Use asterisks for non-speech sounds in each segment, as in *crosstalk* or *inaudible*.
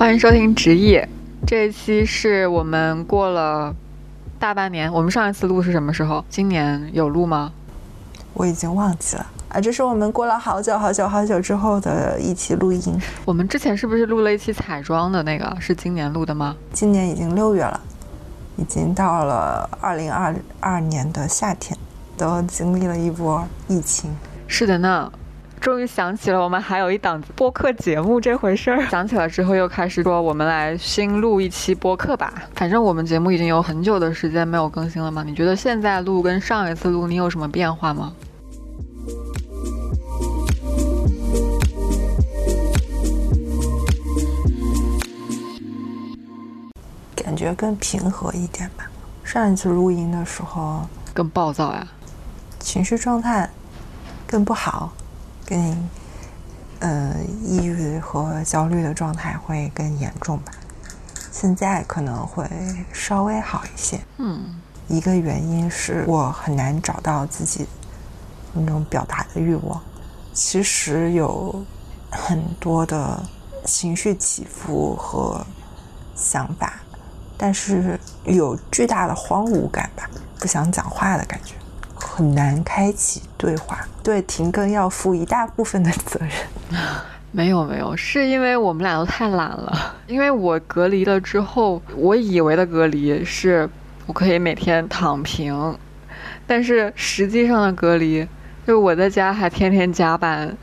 欢迎收听直译，这一期是我们过了大半年，我们上一次录是什么时候？今年有录吗？我已经忘记了啊！这是我们过了好久好久好久之后的一期录音。我们之前是不是录了一期彩妆的那个？是今年录的吗？今年已经六月了，已经到了二零二二年的夏天，都经历了一波疫情。是的呢。终于想起了我们还有一档播客节目这回事儿。*laughs* 想起来之后又开始说，我们来新录一期播客吧。反正我们节目已经有很久的时间没有更新了嘛。你觉得现在录跟上一次录你有什么变化吗？感觉更平和一点吧。上一次录音的时候更暴躁呀，情绪状态更不好。更，呃，抑郁和焦虑的状态会更严重吧。现在可能会稍微好一些。嗯，一个原因是我很难找到自己那种表达的欲望。其实有很多的情绪起伏和想法，但是有巨大的荒芜感吧，不想讲话的感觉。很难开启对话，对停更要负一大部分的责任。*laughs* 没有没有，是因为我们俩都太懒了。*laughs* 因为我隔离了之后，我以为的隔离是我可以每天躺平，但是实际上的隔离，就我在家还天天加班，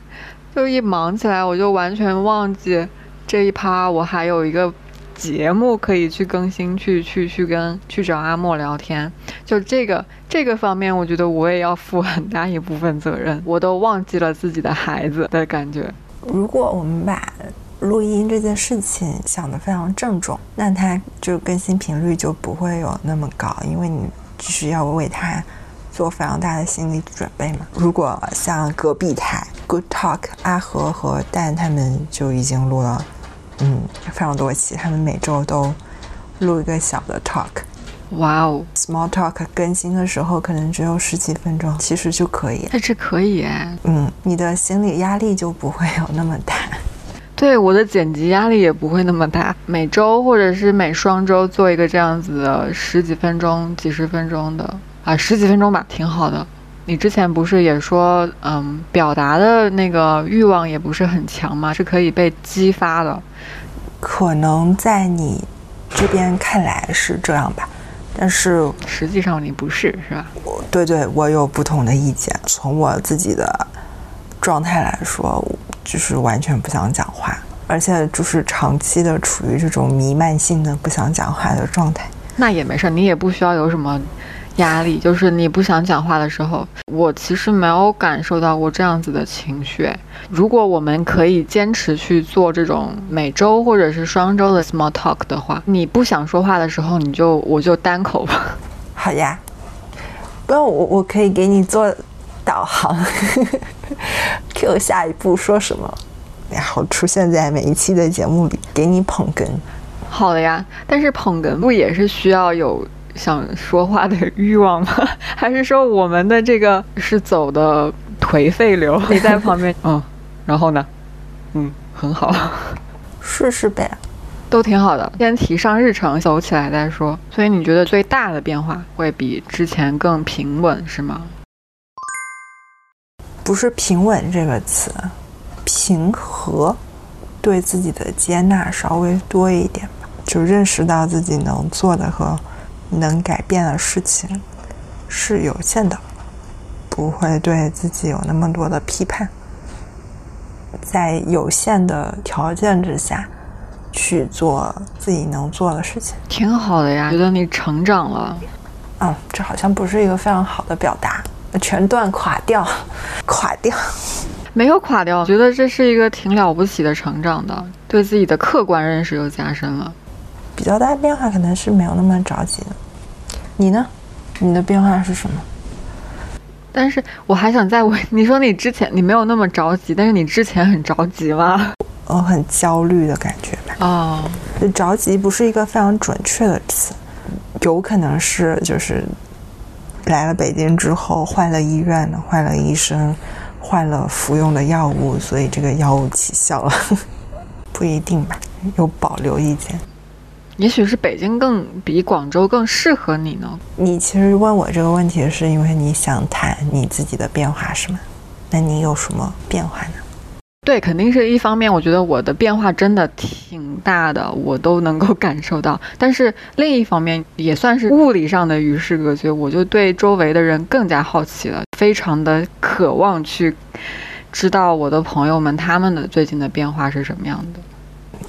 就一忙起来我就完全忘记这一趴我还有一个。节目可以去更新，去去去跟去找阿莫聊天，就这个这个方面，我觉得我也要负很大一部分责任。我都忘记了自己的孩子的感觉。如果我们把录音这件事情想得非常郑重，那它就更新频率就不会有那么高，因为你是要为它做非常大的心理准备嘛。如果像隔壁台 Good Talk 阿和和蛋他们就已经录了。嗯，非常多期，他们每周都录一个小的 talk。哇哦，small talk 更新的时候可能只有十几分钟，其实就可以。这可以哎。嗯，你的心理压力就不会有那么大。对，我的剪辑压力也不会那么大。每周或者是每双周做一个这样子的十几分钟、几十分钟的啊，十几分钟吧，挺好的。你之前不是也说，嗯，表达的那个欲望也不是很强吗？是可以被激发的。可能在你这边看来是这样吧，但是实际上你不是，是吧？我对对，我有不同的意见。从我自己的状态来说，就是完全不想讲话，而且就是长期的处于这种弥漫性的不想讲话的状态。那也没事，你也不需要有什么。压力就是你不想讲话的时候，我其实没有感受到过这样子的情绪。如果我们可以坚持去做这种每周或者是双周的 small talk 的话，你不想说话的时候，你就我就单口吧。好呀，不，我我可以给你做导航，Q 下一步说什么，然后出现在每一期的节目里，给你捧哏。好的呀，但是捧哏不也是需要有？想说话的欲望吗？*laughs* 还是说我们的这个是走的颓废流？*laughs* 你在旁边，*laughs* 嗯，然后呢？嗯，很好，试试呗，都挺好的。先提上日程，走起来再说。所以你觉得最大的变化会比之前更平稳，是吗？不是平稳这个词，平和，对自己的接纳稍微多一点吧，就认识到自己能做的和。能改变的事情是有限的，不会对自己有那么多的批判，在有限的条件之下去做自己能做的事情，挺好的呀。觉得你成长了，嗯，这好像不是一个非常好的表达，全段垮掉，*laughs* 垮掉，没有垮掉。觉得这是一个挺了不起的成长的，对自己的客观认识又加深了。比较大的变化可能是没有那么着急的，你呢？你的变化是什么？但是我还想再问，你说你之前你没有那么着急，但是你之前很着急吗？我很焦虑的感觉吧。哦，着急不是一个非常准确的词，有可能是就是来了北京之后换了医院，换了医生，换了服用的药物，所以这个药物起效了，*laughs* 不一定吧。有保留意见。也许是北京更比广州更适合你呢。你其实问我这个问题，是因为你想谈你自己的变化，是吗？那你有什么变化呢？对，肯定是一方面，我觉得我的变化真的挺大的，我都能够感受到。但是另一方面，也算是物理上的与世隔绝，我就对周围的人更加好奇了，非常的渴望去知道我的朋友们他们的最近的变化是什么样的。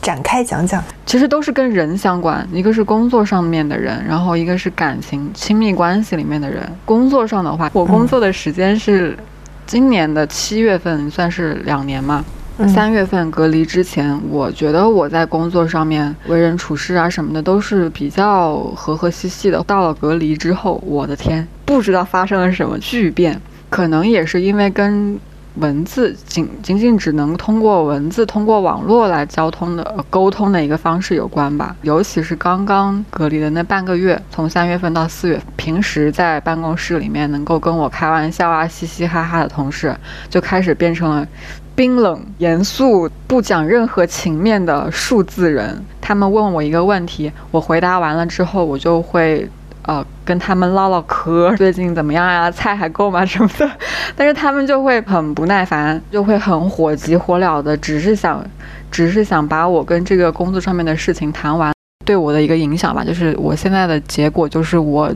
展开讲讲，其实都是跟人相关，一个是工作上面的人，然后一个是感情亲密关系里面的人。工作上的话，我工作的时间是。今年的七月份算是两年嘛，三月份隔离之前，我觉得我在工作上面为人处事啊什么的都是比较和和气气的。到了隔离之后，我的天，不知道发生了什么巨变，可能也是因为跟。文字仅仅仅只能通过文字、通过网络来交通的沟通的一个方式有关吧。尤其是刚刚隔离的那半个月，从三月份到四月，平时在办公室里面能够跟我开玩笑啊、嘻嘻哈哈的同事，就开始变成了冰冷、严肃、不讲任何情面的数字人。他们问我一个问题，我回答完了之后，我就会。呃，跟他们唠唠嗑，最近怎么样呀？菜还够吗？什么的，*laughs* 但是他们就会很不耐烦，就会很火急火燎的，只是想，只是想把我跟这个工作上面的事情谈完。对我的一个影响吧，就是我现在的结果就是我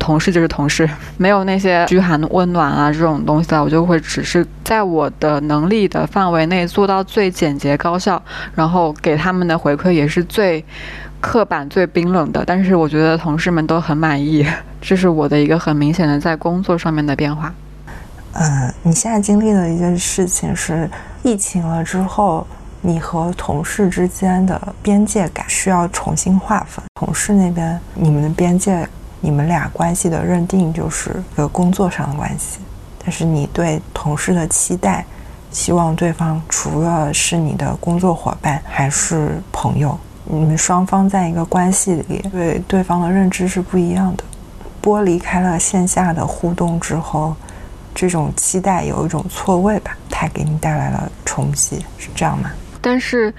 同事就是同事，*laughs* 没有那些嘘寒问暖啊这种东西了，我就会只是在我的能力的范围内做到最简洁高效，然后给他们的回馈也是最。刻板最冰冷的，但是我觉得同事们都很满意，*laughs* 这是我的一个很明显的在工作上面的变化。嗯，你现在经历的一件事情是疫情了之后，你和同事之间的边界感需要重新划分。同事那边，你们的边界，你们俩关系的认定就是一个工作上的关系，但是你对同事的期待，希望对方除了是你的工作伙伴，还是朋友。你们双方在一个关系里，对对方的认知是不一样的。剥离开了线下的互动之后，这种期待有一种错位吧，它给你带来了冲击，是这样吗？但是，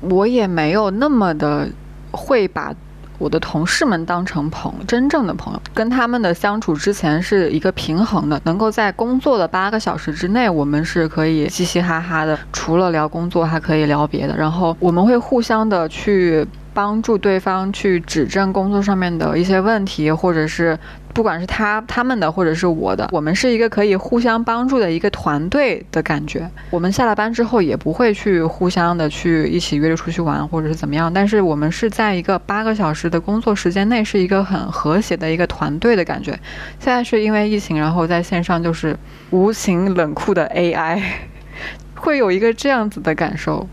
我也没有那么的会把。我的同事们当成朋真正的朋友，跟他们的相处之前是一个平衡的，能够在工作的八个小时之内，我们是可以嘻嘻哈哈的，除了聊工作还可以聊别的，然后我们会互相的去。帮助对方去指正工作上面的一些问题，或者是不管是他他们的，或者是我的，我们是一个可以互相帮助的一个团队的感觉。我们下了班之后也不会去互相的去一起约着出去玩，或者是怎么样，但是我们是在一个八个小时的工作时间内是一个很和谐的一个团队的感觉。现在是因为疫情，然后在线上就是无情冷酷的 AI，会有一个这样子的感受。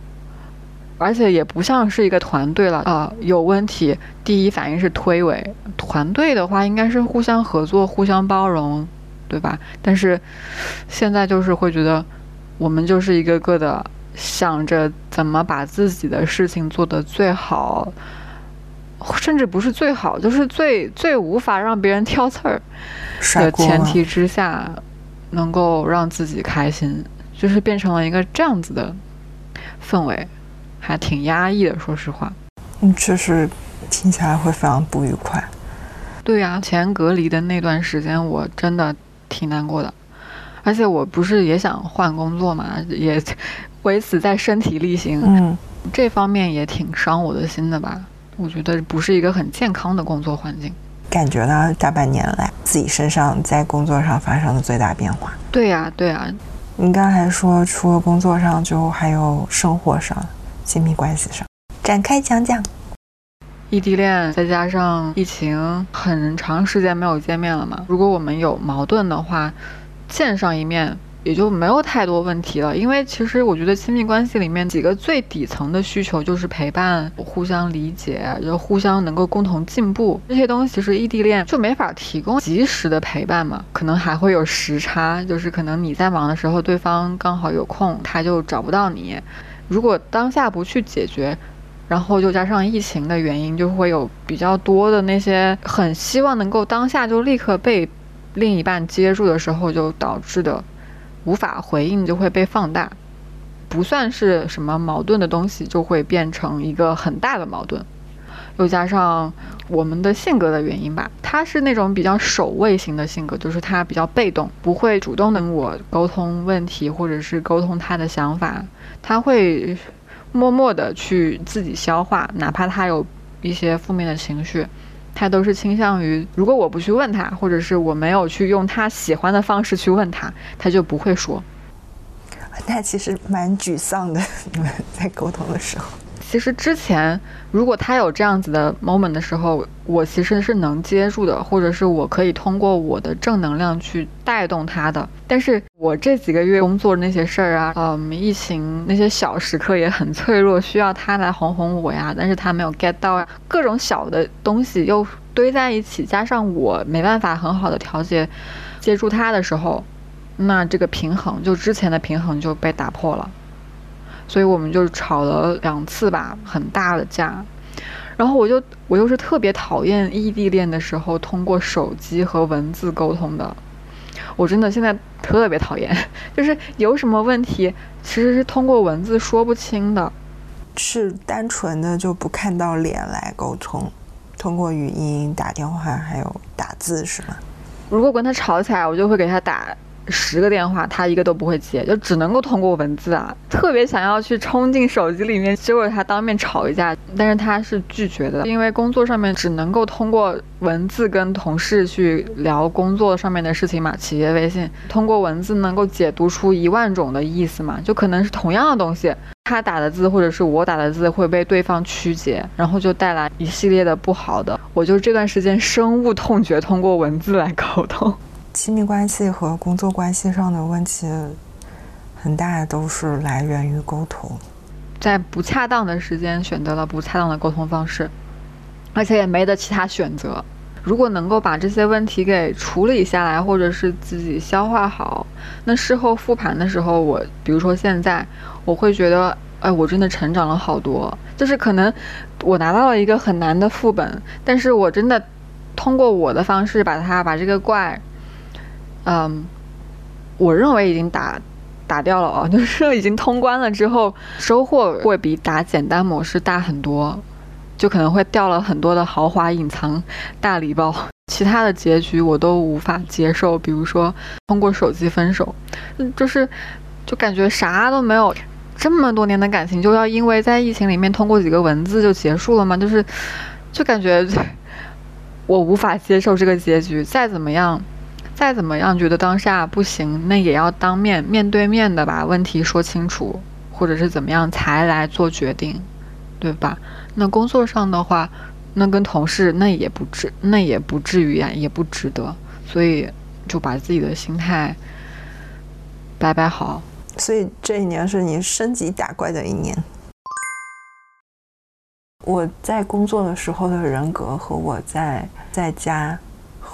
而且也不像是一个团队了啊！有问题，第一反应是推诿。团队的话，应该是互相合作、互相包容，对吧？但是现在就是会觉得，我们就是一个个的想着怎么把自己的事情做得最好，甚至不是最好，就是最最无法让别人挑刺儿的前提之下，能够让自己开心，就是变成了一个这样子的氛围。还挺压抑的，说实话。嗯，确实听起来会非常不愉快。对呀，前隔离的那段时间，我真的挺难过的。而且我不是也想换工作嘛，也 *laughs* 为此在身体力行。嗯，这方面也挺伤我的心的吧？我觉得不是一个很健康的工作环境。感觉到大半年来自己身上在工作上发生的最大变化。对呀，对呀。你刚才说，除了工作上，就还有生活上。亲密关系上展开讲讲，异地恋再加上疫情，很长时间没有见面了嘛。如果我们有矛盾的话，见上一面也就没有太多问题了。因为其实我觉得亲密关系里面几个最底层的需求就是陪伴、互相理解，就互相能够共同进步。这些东西其实异地恋就没法提供及时的陪伴嘛，可能还会有时差，就是可能你在忙的时候，对方刚好有空，他就找不到你。如果当下不去解决，然后又加上疫情的原因，就会有比较多的那些很希望能够当下就立刻被另一半接住的时候，就导致的无法回应就会被放大。不算是什么矛盾的东西，就会变成一个很大的矛盾。又加上我们的性格的原因吧，他是那种比较守卫型的性格，就是他比较被动，不会主动的跟我沟通问题，或者是沟通他的想法，他会默默的去自己消化，哪怕他有一些负面的情绪，他都是倾向于，如果我不去问他，或者是我没有去用他喜欢的方式去问他，他就不会说。那其实蛮沮丧的，你们在沟通的时候。其实之前，如果他有这样子的 moment 的时候，我其实是能接住的，或者是我可以通过我的正能量去带动他的。但是我这几个月工作那些事儿啊，嗯，疫情那些小时刻也很脆弱，需要他来哄哄我呀。但是他没有 get 到呀，各种小的东西又堆在一起，加上我没办法很好的调节接住他的时候，那这个平衡就之前的平衡就被打破了。所以我们就吵了两次吧，很大的架。然后我就我又是特别讨厌异地恋的时候通过手机和文字沟通的，我真的现在特别讨厌，*laughs* 就是有什么问题其实是通过文字说不清的，是单纯的就不看到脸来沟通，通过语音打电话还有打字是吗？如果跟他吵起来，我就会给他打。十个电话，他一个都不会接，就只能够通过文字啊。特别想要去冲进手机里面揪着他当面吵一架，但是他是拒绝的，因为工作上面只能够通过文字跟同事去聊工作上面的事情嘛。企业微信通过文字能够解读出一万种的意思嘛，就可能是同样的东西，他打的字或者是我打的字会被对方曲解，然后就带来一系列的不好的。我就这段时间深恶痛绝通过文字来沟通。亲密关系和工作关系上的问题，很大都是来源于沟通，在不恰当的时间选择了不恰当的沟通方式，而且也没得其他选择。如果能够把这些问题给处理下来，或者是自己消化好，那事后复盘的时候，我比如说现在，我会觉得，哎，我真的成长了好多。就是可能我拿到了一个很难的副本，但是我真的通过我的方式把它把这个怪。嗯，我认为已经打打掉了哦，*laughs* 就是已经通关了之后，收获会比打简单模式大很多，就可能会掉了很多的豪华隐藏大礼包。*laughs* 其他的结局我都无法接受，比如说通过手机分手，嗯就是就感觉啥都没有，这么多年的感情就要因为在疫情里面通过几个文字就结束了吗？就是就感觉我无法接受这个结局，再怎么样。再怎么样觉得当下不行，那也要当面面对面的把问题说清楚，或者是怎么样才来做决定，对吧？那工作上的话，那跟同事那也不至那也不至于呀，也不值得，所以就把自己的心态摆摆好。所以这一年是你升级打怪的一年。我在工作的时候的人格和我在在家。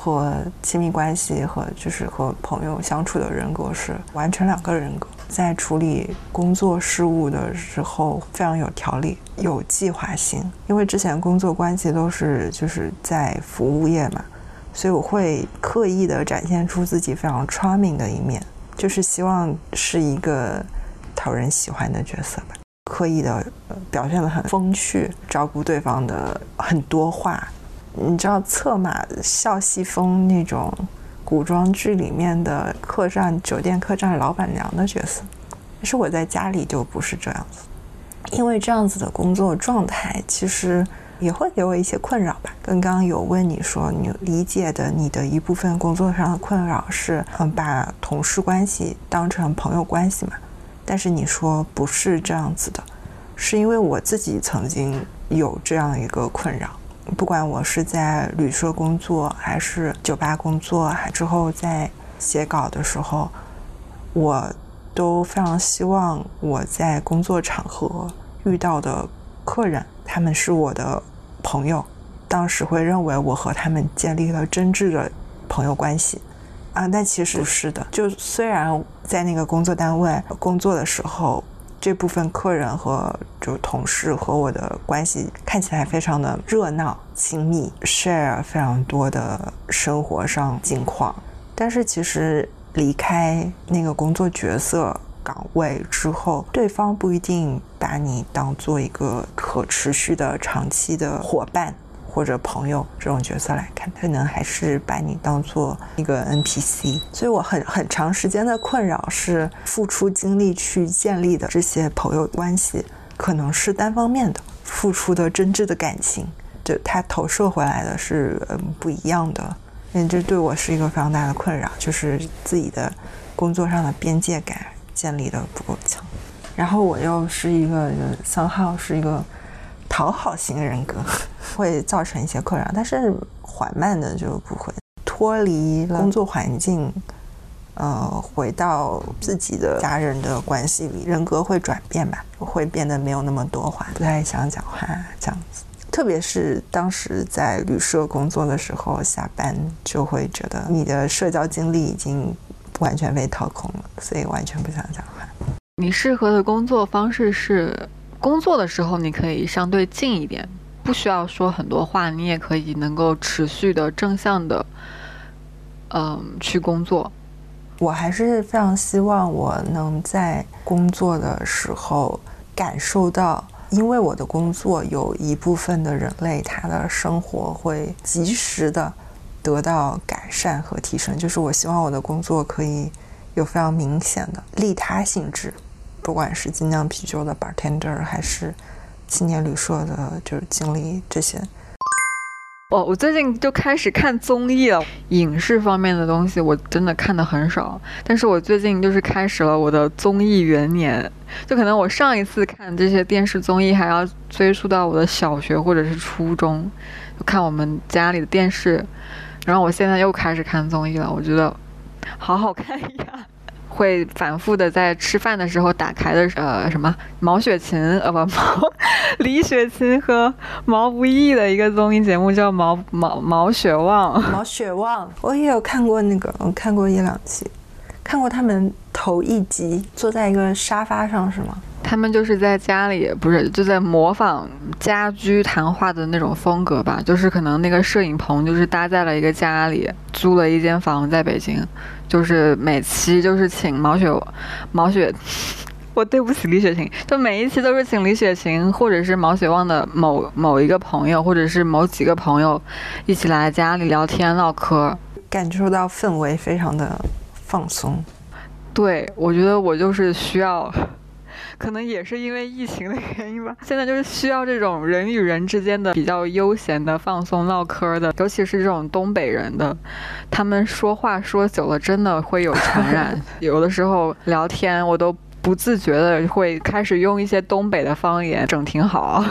和亲密关系和就是和朋友相处的人格是完全两个人格。在处理工作事务的时候，非常有条理、有计划性。因为之前工作关系都是就是在服务业嘛，所以我会刻意的展现出自己非常 charming 的一面，就是希望是一个讨人喜欢的角色吧。刻意的表现的很风趣，照顾对方的很多话。你知道策马笑西风那种古装剧里面的客栈酒店客栈老板娘的角色，可是我在家里就不是这样子，因为这样子的工作状态其实也会给我一些困扰吧。刚刚有问你说，你理解的你的一部分工作上的困扰是，嗯，把同事关系当成朋友关系嘛？但是你说不是这样子的，是因为我自己曾经有这样一个困扰。不管我是在旅社工作，还是酒吧工作，还之后在写稿的时候，我都非常希望我在工作场合遇到的客人，他们是我的朋友，当时会认为我和他们建立了真挚的朋友关系，啊，但其实不是的。就虽然在那个工作单位工作的时候。这部分客人和就同事和我的关系看起来非常的热闹亲密，share 非常多的生活上近况。但是其实离开那个工作角色，岗位之后，对方不一定把你当做一个可持续的长期的伙伴或者朋友这种角色来看，可能还是把你当做一个 NPC。所以我很很长时间的困扰是，付出精力去建立的这些朋友关系，可能是单方面的，付出的真挚的感情，就他投射回来的是嗯不一样的。嗯，这对我是一个非常大的困扰，就是自己的工作上的边界感建立的不够强。然后我又是一个三号，是一个讨好型人格，*laughs* 会造成一些困扰，但是缓慢的就不会脱离了工作环境，呃，回到自己的家人的关系里，人格会转变吧，会变得没有那么多话，不太想讲话这样子。特别是当时在旅社工作的时候，下班就会觉得你的社交精力已经完全被掏空了，所以完全不想讲话。你适合的工作方式是，工作的时候你可以相对静一点，不需要说很多话，你也可以能够持续的正向的，嗯，去工作。我还是非常希望我能在工作的时候感受到。因为我的工作，有一部分的人类他的生活会及时的得到改善和提升。就是我希望我的工作可以有非常明显的利他性质，不管是精酿啤酒的 bartender，还是青年旅社的，就是经理这些。我我最近就开始看综艺了，影视方面的东西我真的看的很少。但是我最近就是开始了我的综艺元年，就可能我上一次看这些电视综艺还要追溯到我的小学或者是初中，就看我们家里的电视。然后我现在又开始看综艺了，我觉得好好看呀。会反复的在吃饭的时候打开的，呃，什么毛雪琴，呃，不毛李雪琴和毛不易的一个综艺节目叫毛毛毛雪旺。毛雪旺，我也有看过那个，我看过一两期，看过他们头一集坐在一个沙发上是吗？他们就是在家里，不是就在模仿家居谈话的那种风格吧？就是可能那个摄影棚就是搭在了一个家里，租了一间房在北京，就是每期就是请毛雪毛雪，*laughs* 我对不起李雪琴，就每一期都是请李雪琴或者是毛雪旺的某某一个朋友，或者是某几个朋友一起来家里聊天唠嗑，感受到氛围非常的放松。对，我觉得我就是需要。可能也是因为疫情的原因吧，现在就是需要这种人与人之间的比较悠闲的放松唠嗑的，尤其是这种东北人的，他们说话说久了真的会有传染，*laughs* 有的时候聊天我都不自觉的会开始用一些东北的方言，整挺好，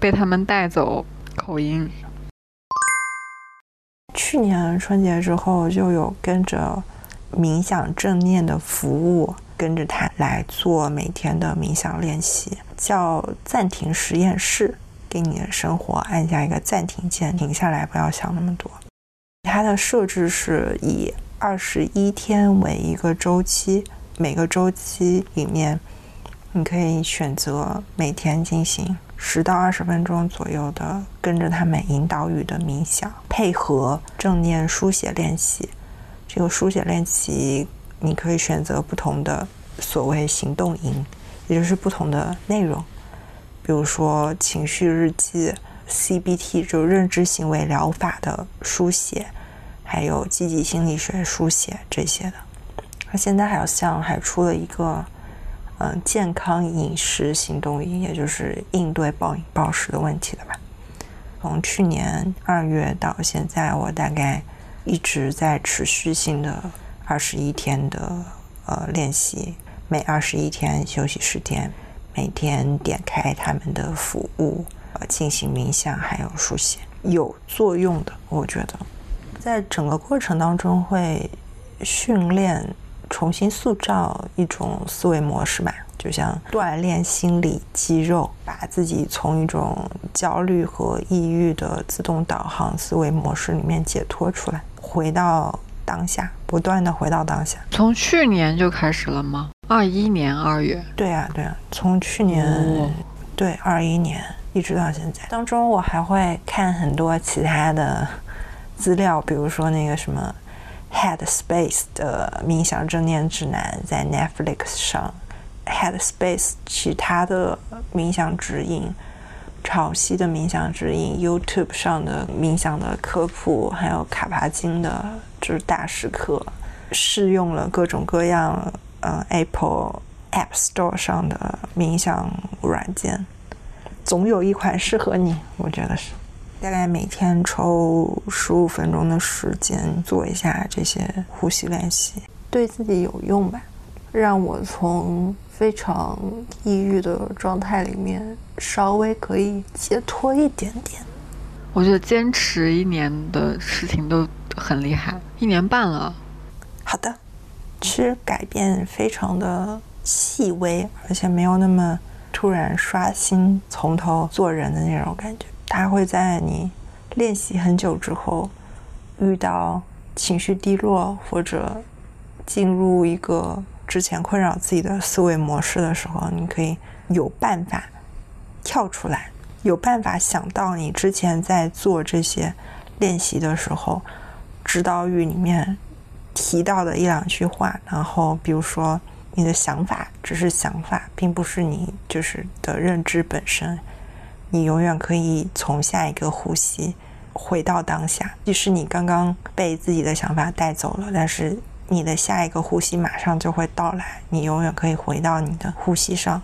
被他们带走口音。去年春节之后就有跟着冥想正念的服务。跟着他来做每天的冥想练习，叫暂停实验室，给你的生活按下一个暂停键，停下来，不要想那么多。它的设置是以二十一天为一个周期，每个周期里面，你可以选择每天进行十到二十分钟左右的跟着他们引导语的冥想，配合正念书写练习。这个书写练习。你可以选择不同的所谓行动营，也就是不同的内容，比如说情绪日记、CBT 就认知行为疗法的书写，还有积极心理学书写这些的。那现在好像还出了一个，嗯，健康饮食行动营，也就是应对暴饮暴食的问题的吧。从去年二月到现在，我大概一直在持续性的。二十一天的呃练习，每二十一天休息十天，每天点开他们的服务，呃进行冥想还有书写，有作用的。我觉得，在整个过程当中会训练、重新塑造一种思维模式吧，就像锻炼心理肌肉，把自己从一种焦虑和抑郁的自动导航思维模式里面解脱出来，回到。当下，不断的回到当下。从去年就开始了吗？二一年二月。对啊，对啊，从去年，对，二一年一直到现在。当中我还会看很多其他的资料，比如说那个什么 Head Space 的冥想正念指南，在 Netflix 上 Headspace 其他的冥想指引。潮汐的冥想指引，YouTube 上的冥想的科普，还有卡巴金的，就是大师课，试用了各种各样，呃，Apple App Store 上的冥想软件，总有一款适合你，我觉得是。大概每天抽十五分钟的时间做一下这些呼吸练习，对自己有用吧，让我从。非常抑郁的状态里面，稍微可以解脱一点点。我觉得坚持一年的事情都很厉害，一年半了。好的，其实改变非常的细微，而且没有那么突然刷新、从头做人的那种感觉。它会在你练习很久之后，遇到情绪低落或者进入一个。之前困扰自己的思维模式的时候，你可以有办法跳出来，有办法想到你之前在做这些练习的时候，指导语里面提到的一两句话。然后，比如说你的想法只是想法，并不是你就是的认知本身。你永远可以从下一个呼吸回到当下，即使你刚刚被自己的想法带走了，但是。你的下一个呼吸马上就会到来，你永远可以回到你的呼吸上，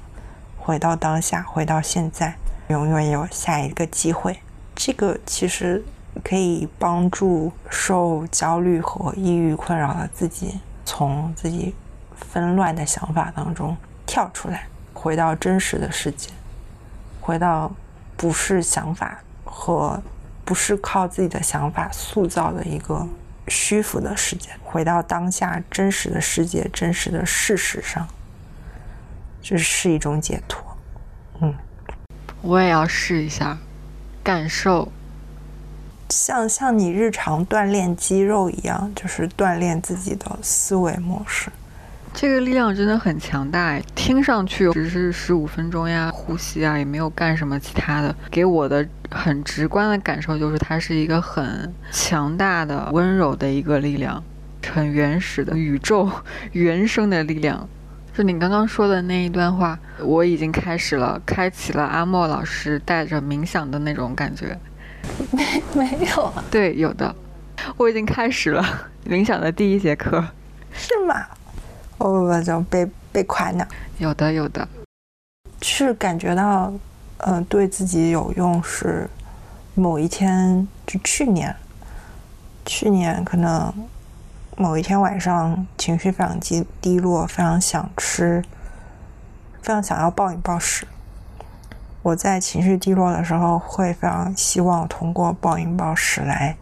回到当下，回到现在，永远有下一个机会。这个其实可以帮助受焦虑和抑郁困扰的自己，从自己纷乱的想法当中跳出来，回到真实的世界，回到不是想法和不是靠自己的想法塑造的一个。虚浮的世界，回到当下真实的世界、真实的事实上，这是一种解脱。嗯，我也要试一下，感受，像像你日常锻炼肌肉一样，就是锻炼自己的思维模式。这个力量真的很强大，听上去只是十五分钟呀，呼吸啊，也没有干什么其他的。给我的很直观的感受就是，它是一个很强大的、温柔的一个力量，很原始的宇宙 *laughs* 原生的力量。就你刚刚说的那一段话，我已经开始了，开启了阿莫老师带着冥想的那种感觉。没 *laughs* 没有？对，有的，我已经开始了冥想的第一节课。是吗？哦不不，就被被夸呢。有的有的，是感觉到，嗯，对自己有用是某一天，就去年，去年可能某一天晚上情绪非常低低落，非常想吃，非常想要暴饮暴食。我在情绪低落的时候，会非常希望通过暴饮暴食来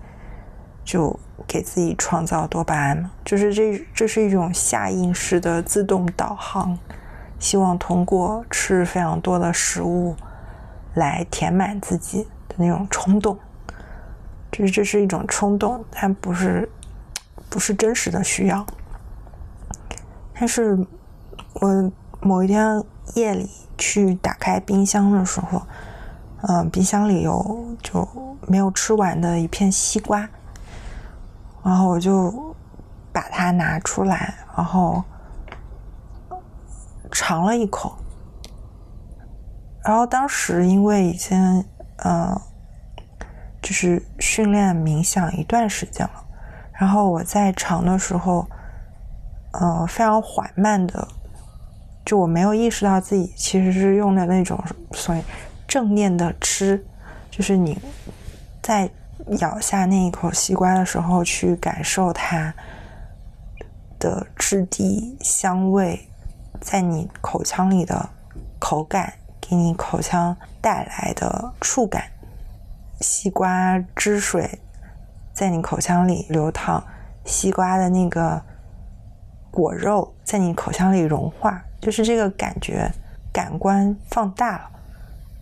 就。给自己创造多巴胺就是这这是一种下意识的自动导航，希望通过吃非常多的食物来填满自己的那种冲动，就是这是一种冲动，但不是不是真实的需要。但是我某一天夜里去打开冰箱的时候，嗯，冰箱里有就没有吃完的一片西瓜。然后我就把它拿出来，然后尝了一口。然后当时因为已经嗯，就是训练冥想一段时间了，然后我在尝的时候，呃，非常缓慢的，就我没有意识到自己其实是用的那种所谓正念的吃，就是你在。咬下那一口西瓜的时候，去感受它的质地、香味，在你口腔里的口感，给你口腔带来的触感。西瓜汁水在你口腔里流淌，西瓜的那个果肉在你口腔里融化，就是这个感觉，感官放大了。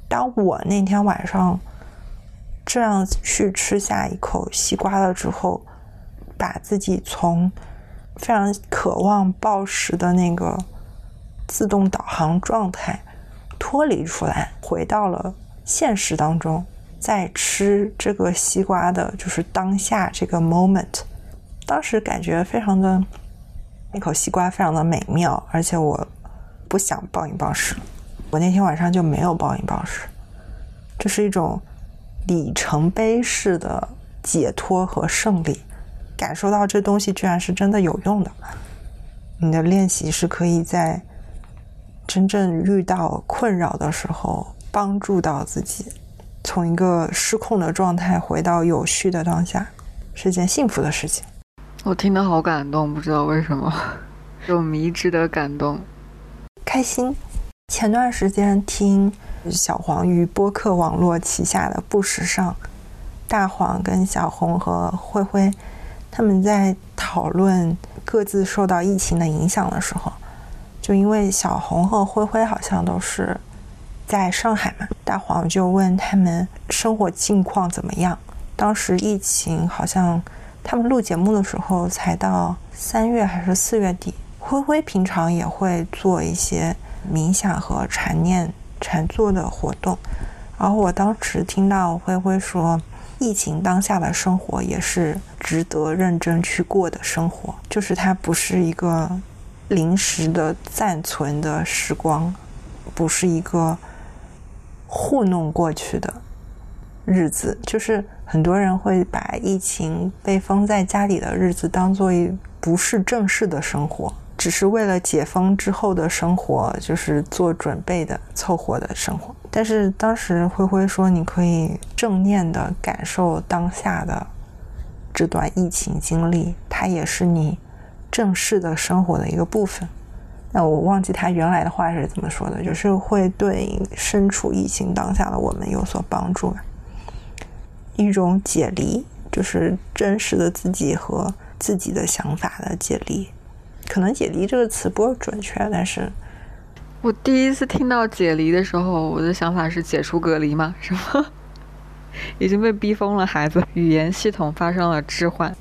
当我那天晚上。这样去吃下一口西瓜了之后，把自己从非常渴望暴食的那个自动导航状态脱离出来，回到了现实当中，在吃这个西瓜的就是当下这个 moment，当时感觉非常的，那口西瓜非常的美妙，而且我不想暴饮暴食。我那天晚上就没有暴饮暴食，这是一种里程碑式的解脱和胜利，感受到这东西居然是真的有用的。你的练习是可以在真正遇到困扰的时候帮助到自己，从一个失控的状态回到有序的当下，是件幸福的事情。我听得好感动，不知道为什么，有迷之的感动，开心。前段时间听小黄鱼播客网络旗下的不时尚，大黄跟小红和灰灰他们在讨论各自受到疫情的影响的时候，就因为小红和灰灰好像都是在上海嘛，大黄就问他们生活近况怎么样。当时疫情好像他们录节目的时候才到三月还是四月底，灰灰平常也会做一些。冥想和禅念、禅坐的活动，然后我当时听到灰灰说，疫情当下的生活也是值得认真去过的生活，就是它不是一个临时的暂存的时光，不是一个糊弄过去的日子，就是很多人会把疫情被封在家里的日子当做一不是正式的生活。只是为了解封之后的生活，就是做准备的、凑合的生活。但是当时灰灰说，你可以正念的感受当下的这段疫情经历，它也是你正式的生活的一个部分。那我忘记他原来的话是怎么说的，就是会对身处疫情当下的我们有所帮助，一种解离，就是真实的自己和自己的想法的解离。可能“解离”这个词不准确，但是，我第一次听到“解离”的时候，我的想法是解除隔离吗？*laughs* 是吗？已经被逼疯了，孩子语言系统发生了置换。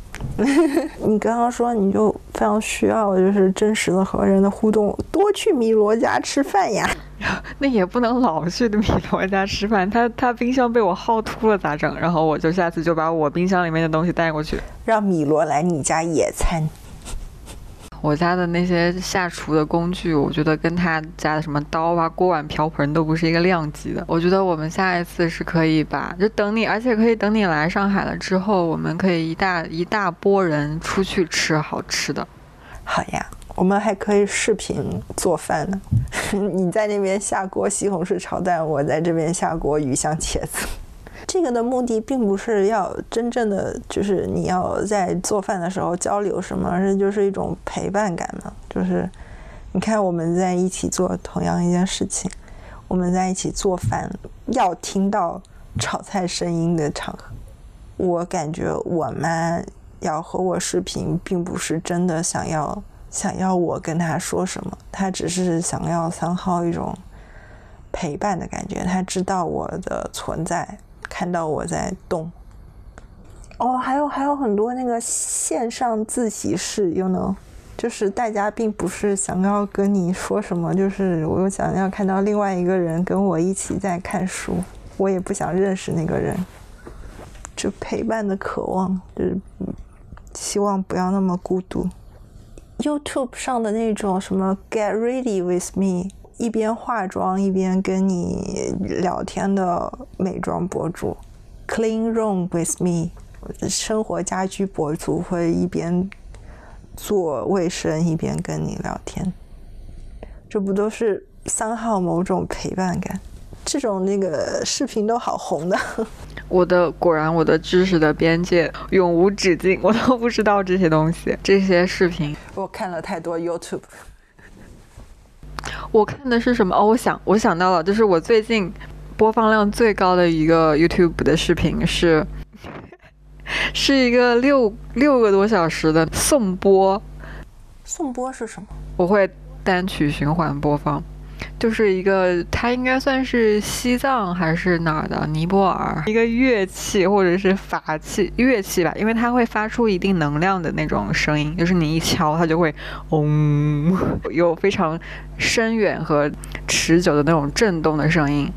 *laughs* 你刚刚说你就非常需要，就是真实的和人的互动，多去米罗家吃饭呀。*laughs* 那也不能老去米罗家吃饭，他他冰箱被我耗秃了咋整？然后我就下次就把我冰箱里面的东西带过去，让米罗来你家野餐。我家的那些下厨的工具，我觉得跟他家的什么刀啊、锅碗瓢盆都不是一个量级的。我觉得我们下一次是可以把，就等你，而且可以等你来上海了之后，我们可以一大一大波人出去吃好吃的。好呀，我们还可以视频做饭呢。*laughs* 你在那边下锅西红柿炒蛋，我在这边下锅鱼香茄子。这个的目的并不是要真正的，就是你要在做饭的时候交流什么，而是就是一种陪伴感嘛。就是你看我们在一起做同样一件事情，我们在一起做饭，要听到炒菜声音的场合，我感觉我妈要和我视频，并不是真的想要想要我跟她说什么，她只是想要三号一种陪伴的感觉，她知道我的存在。看到我在动，哦，还有还有很多那个线上自习室，又能，就是大家并不是想要跟你说什么，就是我又想要看到另外一个人跟我一起在看书，我也不想认识那个人，就陪伴的渴望，就是希望不要那么孤独。YouTube 上的那种什么 Get Ready with Me。一边化妆一边跟你聊天的美妆博主，Clean Room with Me，生活家居博主会一边做卫生一边跟你聊天，这不都是三号某种陪伴感？这种那个视频都好红的。*laughs* 我的果然，我的知识的边界永无止境，我都不知道这些东西，这些视频。我看了太多 YouTube。我看的是什么？哦，我想，我想到了，就是我最近播放量最高的一个 YouTube 的视频是，*laughs* 是一个六六个多小时的颂钵。颂钵是什么？我会单曲循环播放。就是一个，它应该算是西藏还是哪儿的尼泊尔一个乐器或者是法器乐器吧，因为它会发出一定能量的那种声音，就是你一敲它就会嗡，有非常深远和持久的那种震动的声音。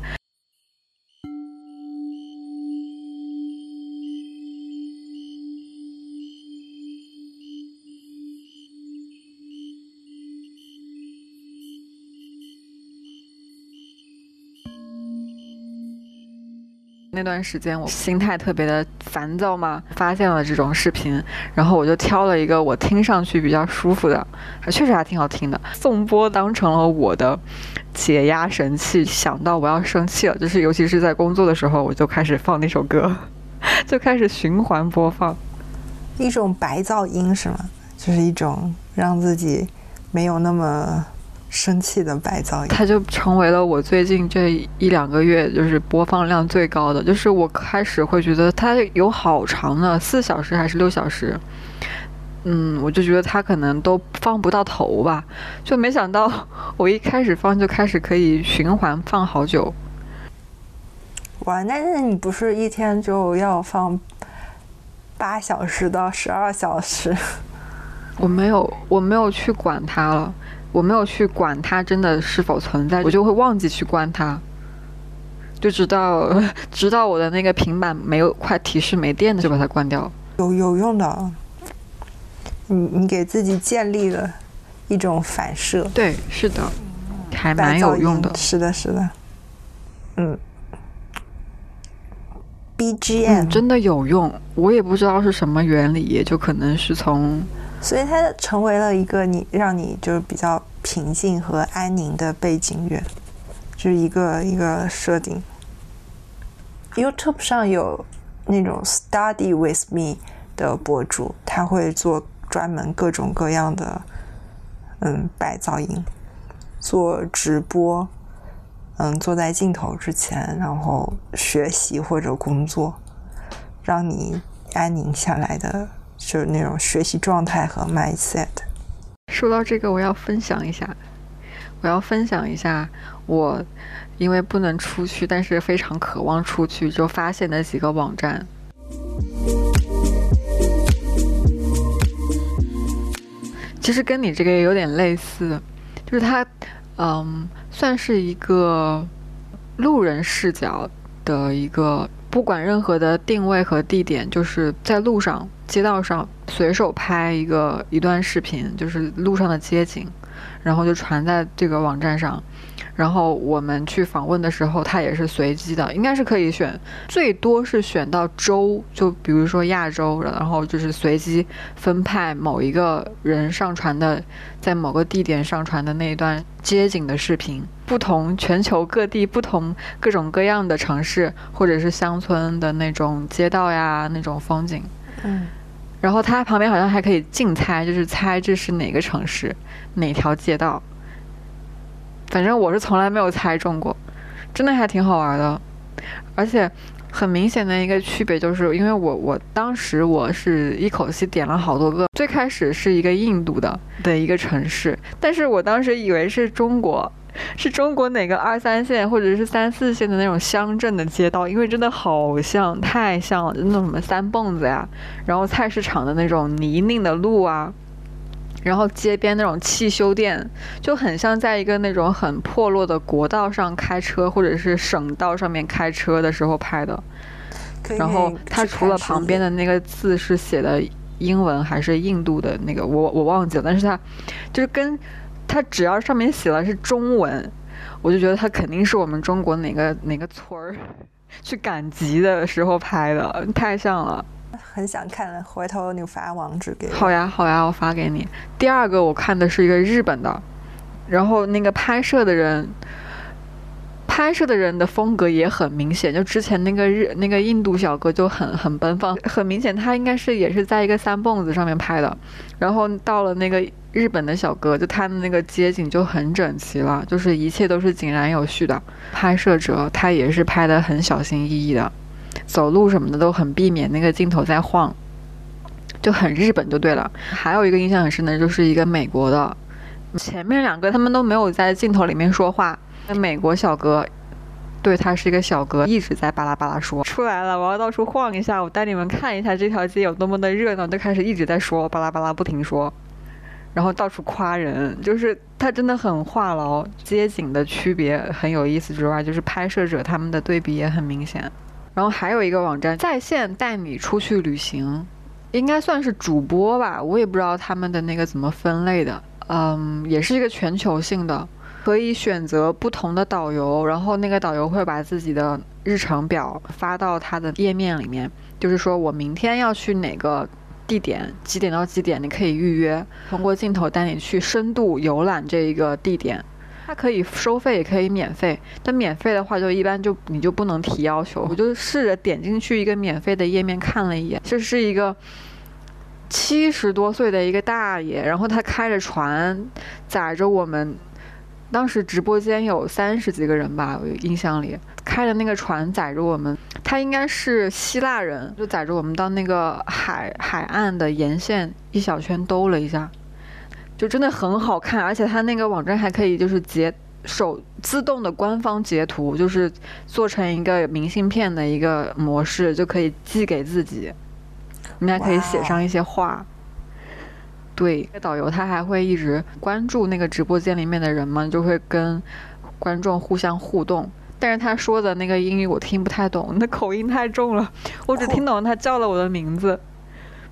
那段时间我心态特别的烦躁嘛，发现了这种视频，然后我就挑了一个我听上去比较舒服的，确实还挺好听的。颂钵当成了我的解压神器，想到我要生气了，就是尤其是在工作的时候，我就开始放那首歌，*laughs* 就开始循环播放。一种白噪音是吗？就是一种让自己没有那么生气的白噪音。它就成为了我最近这一两个月就是播放量最高的。就是我开始会觉得它有好长的四小时还是六小时，嗯，我就觉得它可能都放不到头吧。就没想到我一开始放就开始可以循环放好久。哇，那那你不是一天就要放？八小时到十二小时，*laughs* 我没有，我没有去管它了，我没有去管它真的是否存在，我就会忘记去关它，就直到 *laughs* 直到我的那个平板没有快提示没电的，就把它关掉。有有用的，你你给自己建立了一种反射，对，是的，还蛮有用的，是的，是的，嗯。BGM 真的有用，我也不知道是什么原理，就可能是从，所以它成为了一个你让你就是比较平静和安宁的背景乐，就是一个一个设定。YouTube 上有那种 Study with me 的博主，他会做专门各种各样的嗯白噪音，做直播。嗯，坐在镜头之前，然后学习或者工作，让你安宁下来的，就是那种学习状态和 mindset。说到这个，我要分享一下，我要分享一下我因为不能出去，但是非常渴望出去，就发现的几个网站。其实跟你这个也有点类似，就是它。嗯，算是一个路人视角的一个，不管任何的定位和地点，就是在路上、街道上随手拍一个一段视频，就是路上的街景，然后就传在这个网站上。然后我们去访问的时候，它也是随机的，应该是可以选，最多是选到州，就比如说亚洲，然后就是随机分派某一个人上传的，在某个地点上传的那一段街景的视频，不同全球各地不同各种各样的城市或者是乡村的那种街道呀，那种风景，嗯，然后它旁边好像还可以竞猜，就是猜这是哪个城市，哪条街道。反正我是从来没有猜中过，真的还挺好玩的，而且很明显的一个区别就是，因为我我当时我是一口气点了好多个，最开始是一个印度的的一个城市，但是我当时以为是中国，是中国哪个二三线或者是三四线的那种乡镇的街道，因为真的好像太像了，那种什么三蹦子呀，然后菜市场的那种泥泞的路啊。然后街边那种汽修店就很像在一个那种很破落的国道上开车，或者是省道上面开车的时候拍的。然后它除了旁边的那个字是写的英文还是印度的那个，我我忘记了。但是它就是跟它只要上面写的是中文，我就觉得它肯定是我们中国哪个哪个村儿去赶集的时候拍的，太像了。很想看，回头你发网址给我。好呀，好呀，我发给你。第二个我看的是一个日本的，然后那个拍摄的人，拍摄的人的风格也很明显，就之前那个日那个印度小哥就很很奔放，很明显他应该是也是在一个三蹦子上面拍的。然后到了那个日本的小哥，就他的那个街景就很整齐了，就是一切都是井然有序的。拍摄者他也是拍的很小心翼翼的。走路什么的都很避免那个镜头在晃，就很日本就对了。还有一个印象很深的就是一个美国的，前面两个他们都没有在镜头里面说话，那美国小哥，对他是一个小哥，一直在巴拉巴拉说出来了，我要到处晃一下，我带你们看一下这条街有多么的热闹，就开始一直在说巴拉巴拉不停说，然后到处夸人，就是他真的很话痨。街景的区别很有意思之外，就是拍摄者他们的对比也很明显。然后还有一个网站在线带你出去旅行，应该算是主播吧，我也不知道他们的那个怎么分类的。嗯，也是一个全球性的，可以选择不同的导游，然后那个导游会把自己的日程表发到他的页面里面，就是说我明天要去哪个地点，几点到几点你可以预约，通过镜头带你去深度游览这一个地点。它可以收费，也可以免费。但免费的话，就一般就你就不能提要求。我就试着点进去一个免费的页面看了一眼，这是一个七十多岁的一个大爷，然后他开着船载着我们。当时直播间有三十几个人吧，我印象里开的那个船载着我们，他应该是希腊人，就载着我们到那个海海岸的沿线一小圈兜了一下，就真的很好看，而且他那个网站还可以就是截手自动的官方截图，就是做成一个明信片的一个模式，就可以寄给自己，你还可以写上一些话。对，导游他还会一直关注那个直播间里面的人嘛，就会跟观众互相互动。但是他说的那个英语我听不太懂，那口音太重了，我只听懂他叫了我的名字。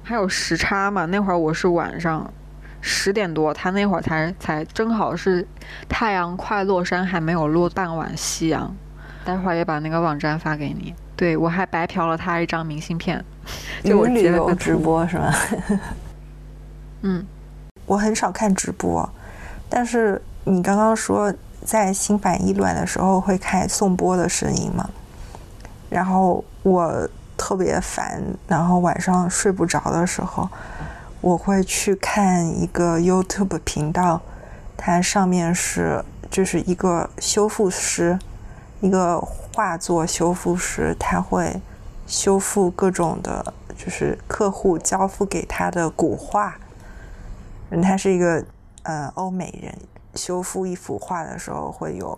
还有时差嘛，那会儿我是晚上十点多，他那会儿才才正好是太阳快落山，还没有落傍晚夕阳。待会儿也把那个网站发给你。对我还白嫖了他一张明信片，*laughs* 就我旅游直播是吗？*laughs* 嗯，我很少看直播，但是你刚刚说在心烦意乱的时候会开颂钵的声音嘛？然后我特别烦，然后晚上睡不着的时候，我会去看一个 YouTube 频道，它上面是就是一个修复师，一个画作修复师，他会修复各种的，就是客户交付给他的古画。他是一个呃欧美人，修复一幅画的时候会有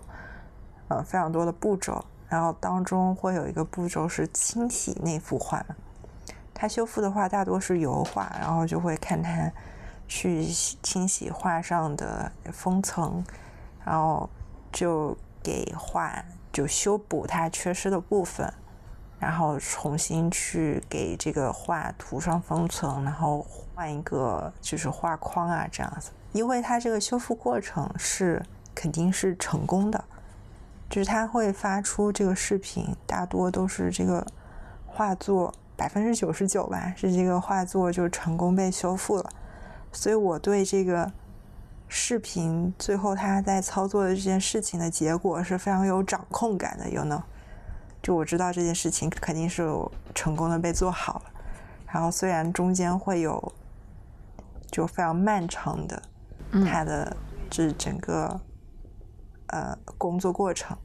呃非常多的步骤，然后当中会有一个步骤是清洗那幅画。他修复的画大多是油画，然后就会看他去清洗画上的封层，然后就给画就修补它缺失的部分。然后重新去给这个画涂上封层，然后换一个就是画框啊这样子。因为它这个修复过程是肯定是成功的，就是它会发出这个视频，大多都是这个画作百分之九十九吧，是这个画作就成功被修复了。所以我对这个视频最后他在操作的这件事情的结果是非常有掌控感的，有呢。就我知道这件事情肯定是成功的被做好了，然后虽然中间会有就非常漫长的他的这整个呃工作过程，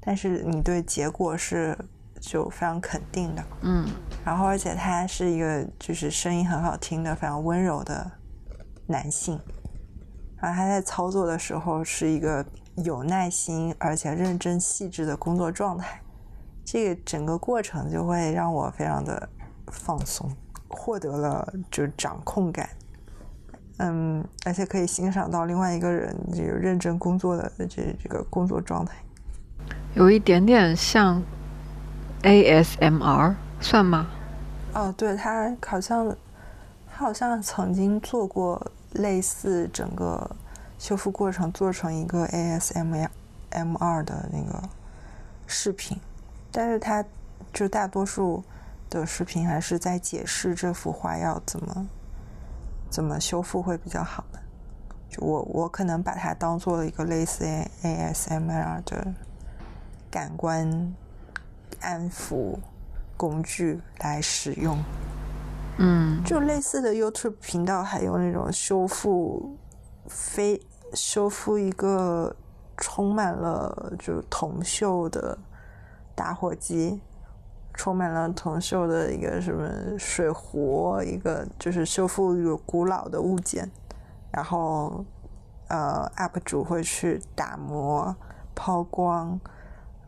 但是你对结果是就非常肯定的，嗯，然后而且他是一个就是声音很好听的非常温柔的男性，然后他在操作的时候是一个有耐心而且认真细致的工作状态。这个整个过程就会让我非常的放松，获得了就掌控感，嗯，而且可以欣赏到另外一个人这个认真工作的这这个工作状态，有一点点像 ASMR 算吗？哦，对他好像他好像曾经做过类似整个修复过程做成一个 ASMR MR 的那个视频。但是他就大多数的视频还是在解释这幅画要怎么怎么修复会比较好的。就我我可能把它当做了一个类似 ASMR 的感官安抚工具来使用。嗯，就类似的 YouTube 频道还有那种修复非修复一个充满了就铜锈的。打火机充满了铜锈的一个什么水壶，一个就是修复一个古老的物件，然后呃，UP 主会去打磨、抛光，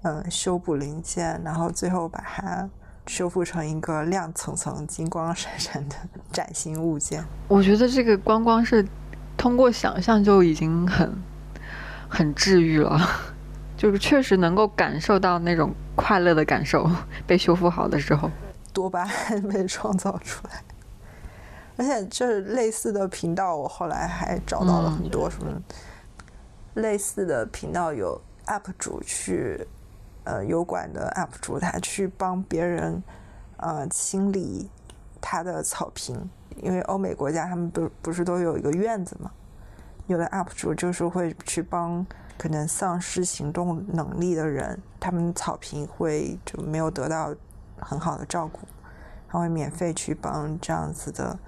嗯，修补零件，然后最后把它修复成一个亮层层、金光闪闪的 *laughs* 崭新物件。我觉得这个光光是通过想象就已经很很治愈了。就是确实能够感受到那种快乐的感受，被修复好的时候，多巴胺被创造出来。而且这类似的频道，我后来还找到了很多什么类似的频道有 UP 主去，呃，油管的 UP 主他去帮别人，呃，清理他的草坪，因为欧美国家他们不不是都有一个院子嘛，有的 UP 主就是会去帮可能丧失行动能力的人，他们草坪会就没有得到很好的照顾，他会免费去帮这样子的。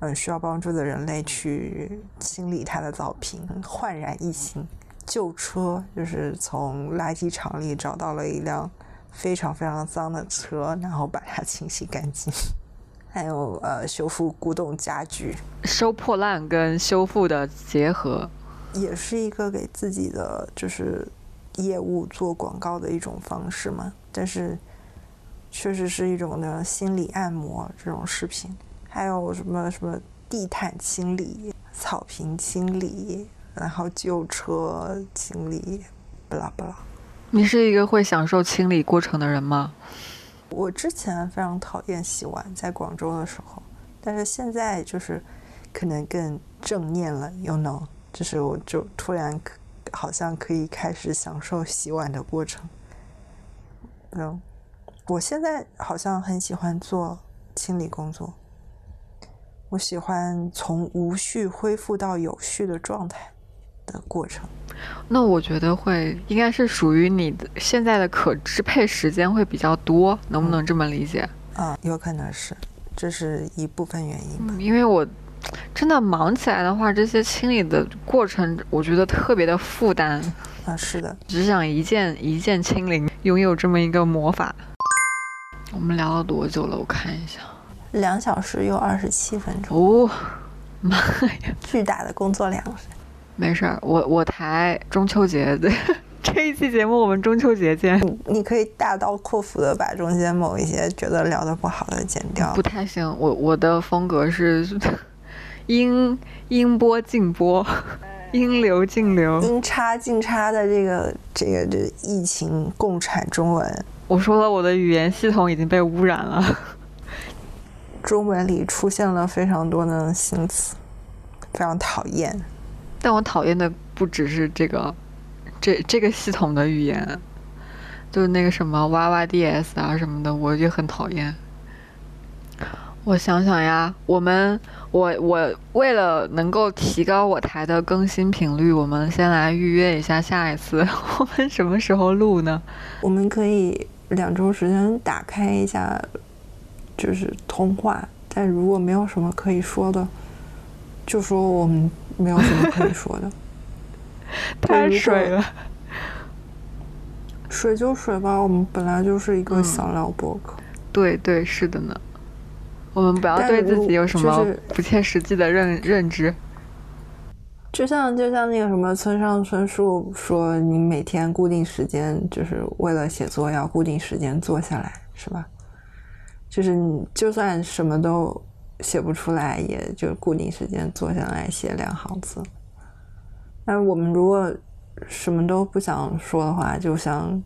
嗯，需要帮助的人类去清理他的草坪，焕然一新。旧车就是从垃圾场里找到了一辆非常非常脏的车，然后把它清洗干净。*laughs* 还有呃，修复古董家具，*laughs* 收破烂跟修复的结合，也是一个给自己的就是业务做广告的一种方式嘛。但是确实是一种的心理按摩这种视频。还有什么什么地毯清理、草坪清理，然后旧车清理，不啦不啦。你是一个会享受清理过程的人吗？我之前非常讨厌洗碗，在广州的时候，但是现在就是可能更正念了，you know，就是我就突然好像可以开始享受洗碗的过程。嗯，我现在好像很喜欢做清理工作。我喜欢从无序恢复到有序的状态的过程。那我觉得会应该是属于你的现在的可支配时间会比较多，能不能这么理解？啊，有可能是，这是一部分原因吧。因为我真的忙起来的话，这些清理的过程，我觉得特别的负担。啊，是的，只想一键一键清零，拥有这么一个魔法。我们聊了多久了？我看一下。两小时又二十七分钟哦，妈呀，巨大的工作量。没事儿，我我台中秋节的 *laughs* 这一期节目，我们中秋节见。你可以大刀阔斧的把中间某一些觉得聊得不好的剪掉。不太行，我我的风格是音音波静波，*laughs* 音流静流，音差静差的这个这个这疫情共产中文。我说了，我的语言系统已经被污染了。中文里出现了非常多的新词，非常讨厌。但我讨厌的不只是这个，这这个系统的语言，就是那个什么 Y Y D S 啊什么的，我也很讨厌。我想想呀，我们我我为了能够提高我台的更新频率，我们先来预约一下下一次，*laughs* 我们什么时候录呢？我们可以两周时间打开一下。就是通话，但如果没有什么可以说的，就说我们没有什么可以说的。*laughs* 太水了，水就水吧，我们本来就是一个小聊博客。对对，是的呢。我们不要对自己有什么不切实际的认认知。就像就像那个什么村上春树说，你每天固定时间就是为了写作，要固定时间坐下来，是吧？就是你就算什么都写不出来，也就固定时间坐下来写两行字。但是我们如果什么都不想说的话，就像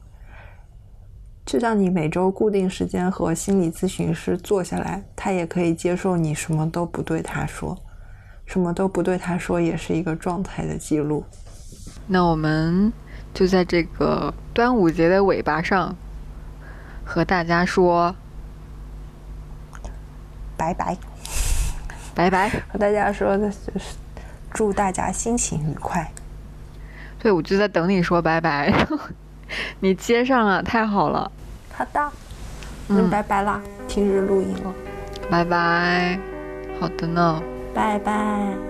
就像你每周固定时间和心理咨询师坐下来，他也可以接受你什么都不对他说，什么都不对他说，也是一个状态的记录。那我们就在这个端午节的尾巴上和大家说。拜拜，拜拜！和大家说的就是祝大家心情愉快。对，我就在等你说拜拜。你接上了，太好了。好的，嗯，拜拜啦，听日录音了。拜拜，好的呢。拜拜。